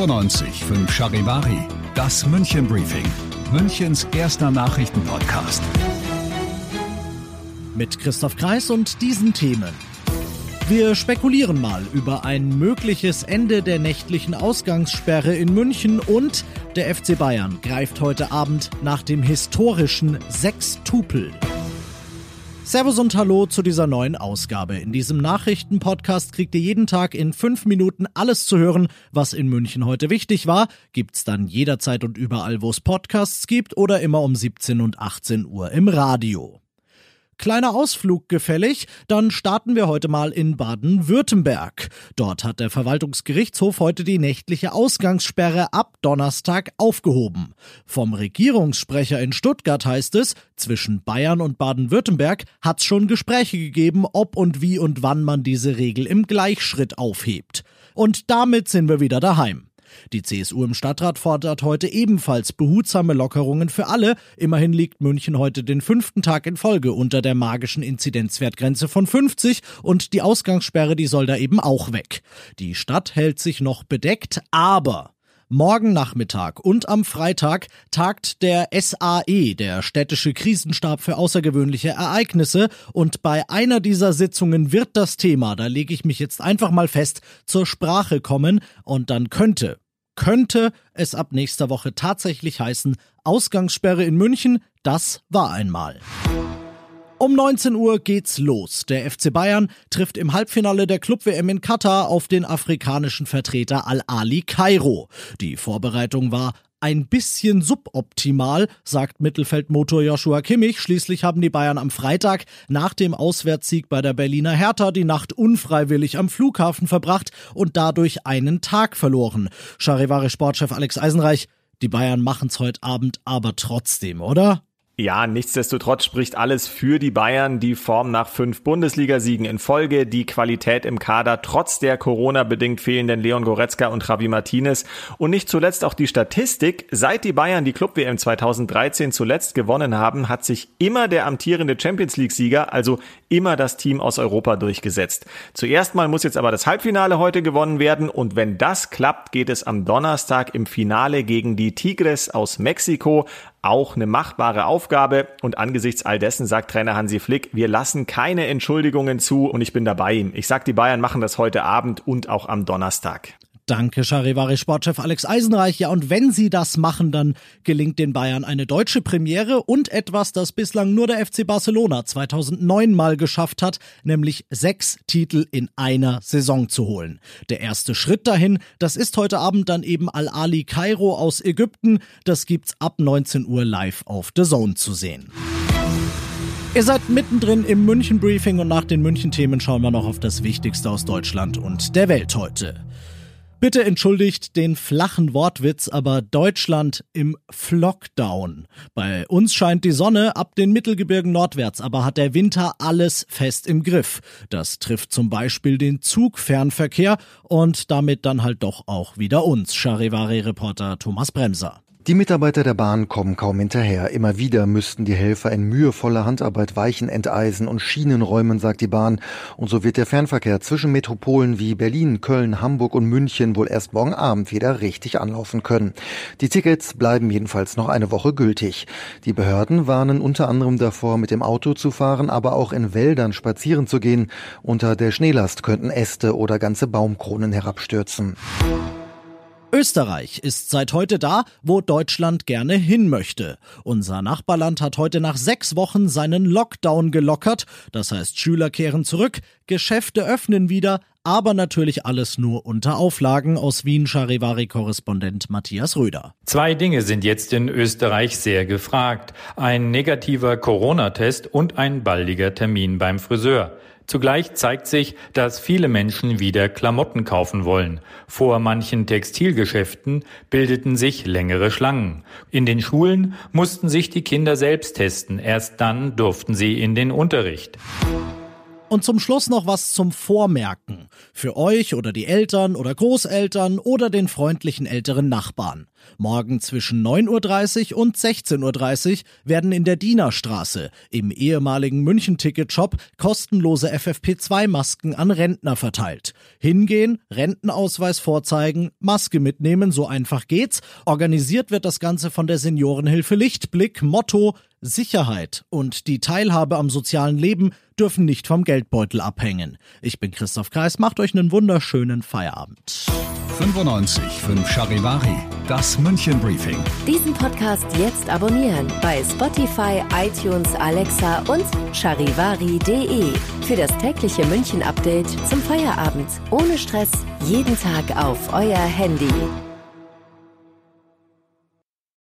95 5 Charivari, das München Briefing, Münchens erster Nachrichtenpodcast. Mit Christoph Kreis und diesen Themen. Wir spekulieren mal über ein mögliches Ende der nächtlichen Ausgangssperre in München und der FC Bayern greift heute Abend nach dem historischen Sechstupel. Servus und Hallo zu dieser neuen Ausgabe. In diesem Nachrichtenpodcast kriegt ihr jeden Tag in fünf Minuten alles zu hören, was in München heute wichtig war. Gibt's dann jederzeit und überall, wo es Podcasts gibt oder immer um 17 und 18 Uhr im Radio. Kleiner Ausflug gefällig, dann starten wir heute mal in Baden-Württemberg. Dort hat der Verwaltungsgerichtshof heute die nächtliche Ausgangssperre ab Donnerstag aufgehoben. Vom Regierungssprecher in Stuttgart heißt es, zwischen Bayern und Baden-Württemberg hat es schon Gespräche gegeben, ob und wie und wann man diese Regel im Gleichschritt aufhebt. Und damit sind wir wieder daheim. Die CSU im Stadtrat fordert heute ebenfalls behutsame Lockerungen für alle. Immerhin liegt München heute den fünften Tag in Folge unter der magischen Inzidenzwertgrenze von 50 und die Ausgangssperre, die soll da eben auch weg. Die Stadt hält sich noch bedeckt, aber Morgen Nachmittag und am Freitag tagt der SAE, der städtische Krisenstab für außergewöhnliche Ereignisse. Und bei einer dieser Sitzungen wird das Thema, da lege ich mich jetzt einfach mal fest, zur Sprache kommen. Und dann könnte, könnte es ab nächster Woche tatsächlich heißen, Ausgangssperre in München, das war einmal. Um 19 Uhr geht's los. Der FC Bayern trifft im Halbfinale der Club-WM in Katar auf den afrikanischen Vertreter Al-Ali Kairo. Die Vorbereitung war ein bisschen suboptimal, sagt Mittelfeldmotor Joshua Kimmich. Schließlich haben die Bayern am Freitag nach dem Auswärtssieg bei der Berliner Hertha die Nacht unfreiwillig am Flughafen verbracht und dadurch einen Tag verloren. Charivari-Sportchef Alex Eisenreich, die Bayern machen's heute Abend aber trotzdem, oder? Ja, nichtsdestotrotz spricht alles für die Bayern. Die Form nach fünf Bundesligasiegen in Folge, die Qualität im Kader trotz der Corona-bedingt fehlenden Leon Goretzka und Javi Martinez und nicht zuletzt auch die Statistik. Seit die Bayern die Club-WM 2013 zuletzt gewonnen haben, hat sich immer der amtierende Champions League-Sieger, also immer das Team aus Europa durchgesetzt. Zuerst mal muss jetzt aber das Halbfinale heute gewonnen werden und wenn das klappt, geht es am Donnerstag im Finale gegen die Tigres aus Mexiko auch eine machbare Aufgabe. Und angesichts all dessen sagt Trainer Hansi Flick, wir lassen keine Entschuldigungen zu und ich bin dabei. Ich sag, die Bayern machen das heute Abend und auch am Donnerstag. Danke, Charivari-Sportchef Alex Eisenreich. Ja, und wenn sie das machen, dann gelingt den Bayern eine deutsche Premiere und etwas, das bislang nur der FC Barcelona 2009 mal geschafft hat, nämlich sechs Titel in einer Saison zu holen. Der erste Schritt dahin, das ist heute Abend dann eben Al-Ali Kairo aus Ägypten. Das gibt's ab 19 Uhr live auf The Zone zu sehen. Ihr seid mittendrin im München Briefing und nach den München Themen schauen wir noch auf das Wichtigste aus Deutschland und der Welt heute. Bitte entschuldigt den flachen Wortwitz, aber Deutschland im Flockdown. Bei uns scheint die Sonne ab den Mittelgebirgen nordwärts, aber hat der Winter alles fest im Griff. Das trifft zum Beispiel den Zugfernverkehr und damit dann halt doch auch wieder uns. Charivari-Reporter Thomas Bremser. Die Mitarbeiter der Bahn kommen kaum hinterher. Immer wieder müssten die Helfer in mühevoller Handarbeit Weichen enteisen und Schienen räumen, sagt die Bahn. Und so wird der Fernverkehr zwischen Metropolen wie Berlin, Köln, Hamburg und München wohl erst morgen Abend wieder richtig anlaufen können. Die Tickets bleiben jedenfalls noch eine Woche gültig. Die Behörden warnen unter anderem davor, mit dem Auto zu fahren, aber auch in Wäldern spazieren zu gehen. Unter der Schneelast könnten Äste oder ganze Baumkronen herabstürzen. Österreich ist seit heute da, wo Deutschland gerne hin möchte. Unser Nachbarland hat heute nach sechs Wochen seinen Lockdown gelockert. Das heißt, Schüler kehren zurück, Geschäfte öffnen wieder, aber natürlich alles nur unter Auflagen aus Wien Charivari-Korrespondent Matthias Röder. Zwei Dinge sind jetzt in Österreich sehr gefragt. Ein negativer Corona-Test und ein baldiger Termin beim Friseur. Zugleich zeigt sich, dass viele Menschen wieder Klamotten kaufen wollen. Vor manchen Textilgeschäften bildeten sich längere Schlangen. In den Schulen mussten sich die Kinder selbst testen. Erst dann durften sie in den Unterricht. Und zum Schluss noch was zum Vormerken. Für euch oder die Eltern oder Großeltern oder den freundlichen älteren Nachbarn. Morgen zwischen 9.30 Uhr und 16.30 Uhr werden in der Dienerstraße im ehemaligen München-Ticket-Shop kostenlose FFP2-Masken an Rentner verteilt. Hingehen, Rentenausweis vorzeigen, Maske mitnehmen, so einfach geht's. Organisiert wird das Ganze von der Seniorenhilfe Lichtblick. Motto Sicherheit und die Teilhabe am sozialen Leben dürfen nicht vom Geldbeutel abhängen. Ich bin Christoph Kreis, macht euch einen wunderschönen Feierabend. 95 5 Charivari, das München Briefing. Diesen Podcast jetzt abonnieren bei Spotify, iTunes, Alexa und charivari.de. Für das tägliche München Update zum Feierabend. Ohne Stress, jeden Tag auf euer Handy.